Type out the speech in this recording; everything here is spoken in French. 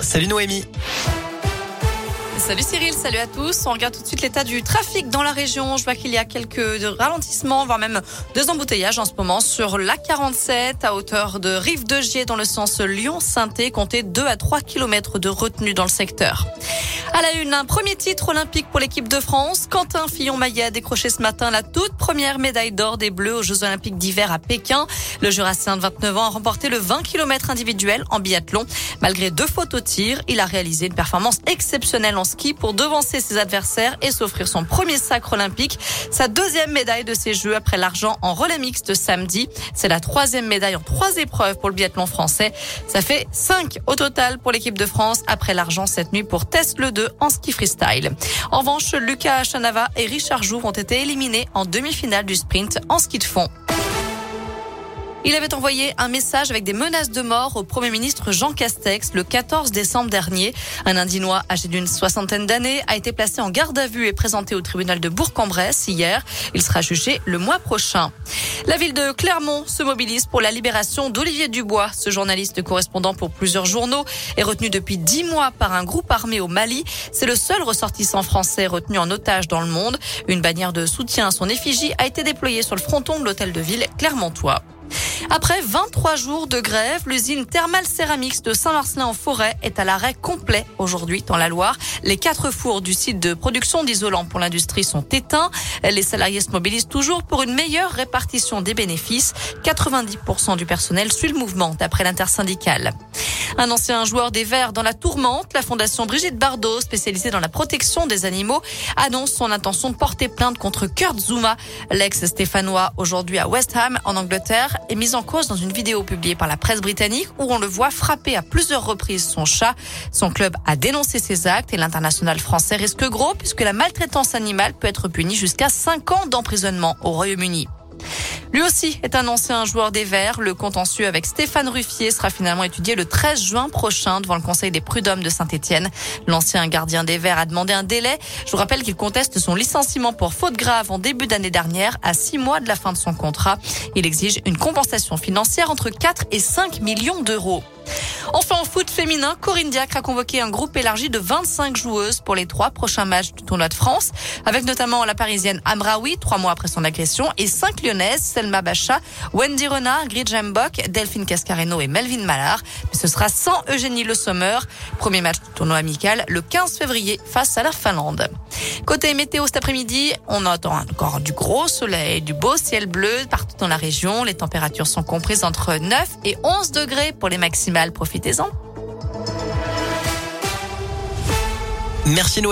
Salut Noémie. Salut Cyril, salut à tous. On regarde tout de suite l'état du trafic dans la région. Je vois qu'il y a quelques ralentissements, voire même deux embouteillages en ce moment sur la 47 à hauteur de Rive de Gier dans le sens Lyon-Sainté. Comptez 2 à 3 km de retenue dans le secteur. À la une, un premier titre olympique pour l'équipe de France. Quentin Fillon-Maillet a décroché ce matin la toute première médaille d'or des Bleus aux Jeux olympiques d'hiver à Pékin. Le Jurassien de 29 ans a remporté le 20 km individuel en biathlon. Malgré deux fautes au tir, il a réalisé une performance exceptionnelle en ski pour devancer ses adversaires et s'offrir son premier sacre olympique. Sa deuxième médaille de ces Jeux après l'argent en relais mixte samedi. C'est la troisième médaille en trois épreuves pour le biathlon français. Ça fait cinq au total pour l'équipe de France après l'argent cette nuit pour Test le 2 en ski freestyle. En revanche, Lucas Chanava et Richard Jouve ont été éliminés en demi-finale du sprint en ski de fond. Il avait envoyé un message avec des menaces de mort au Premier ministre Jean Castex le 14 décembre dernier. Un Indinois âgé d'une soixantaine d'années a été placé en garde à vue et présenté au tribunal de Bourg-en-Bresse hier. Il sera jugé le mois prochain. La ville de Clermont se mobilise pour la libération d'Olivier Dubois. Ce journaliste correspondant pour plusieurs journaux est retenu depuis dix mois par un groupe armé au Mali. C'est le seul ressortissant français retenu en otage dans le monde. Une bannière de soutien à son effigie a été déployée sur le fronton de l'hôtel de ville clermontois. Après 23 jours de grève, l'usine thermale Céramix de Saint-Marcelin en forêt est à l'arrêt complet aujourd'hui dans la Loire. Les quatre fours du site de production d'isolants pour l'industrie sont éteints. Les salariés se mobilisent toujours pour une meilleure répartition des bénéfices. 90% du personnel suit le mouvement d'après l'intersyndicale. Un ancien joueur des Verts dans la tourmente, la fondation Brigitte Bardot, spécialisée dans la protection des animaux, annonce son intention de porter plainte contre Kurt Zuma. L'ex-stéphanois, aujourd'hui à West Ham, en Angleterre, est mis en cause dans une vidéo publiée par la presse britannique où on le voit frapper à plusieurs reprises son chat. Son club a dénoncé ces actes et l'international français risque gros puisque la maltraitance animale peut être punie jusqu'à 5 ans d'emprisonnement au Royaume-Uni. Lui aussi est un ancien joueur des Verts. Le contentieux avec Stéphane Ruffier sera finalement étudié le 13 juin prochain devant le Conseil des prud'hommes de Saint-Etienne. L'ancien gardien des Verts a demandé un délai. Je vous rappelle qu'il conteste son licenciement pour faute grave en début d'année dernière à six mois de la fin de son contrat. Il exige une compensation financière entre 4 et 5 millions d'euros. Enfin, en foot féminin, Corinne Diacre a convoqué un groupe élargi de 25 joueuses pour les trois prochains matchs du tournoi de France, avec notamment la parisienne Amraoui, trois mois après son agression, et cinq lyonnaises, Selma Bacha, Wendy Renard, Grid Mbok, Delphine Cascareno et Melvin Mallard. Mais ce sera sans Eugénie Le Sommer. Premier match du tournoi amical le 15 février face à la Finlande. Côté météo cet après-midi, on attend encore du gros soleil, du beau ciel bleu partout dans la région. Les températures sont comprises entre 9 et 11 degrés pour les maximales. Profitez-en. Merci Noémie.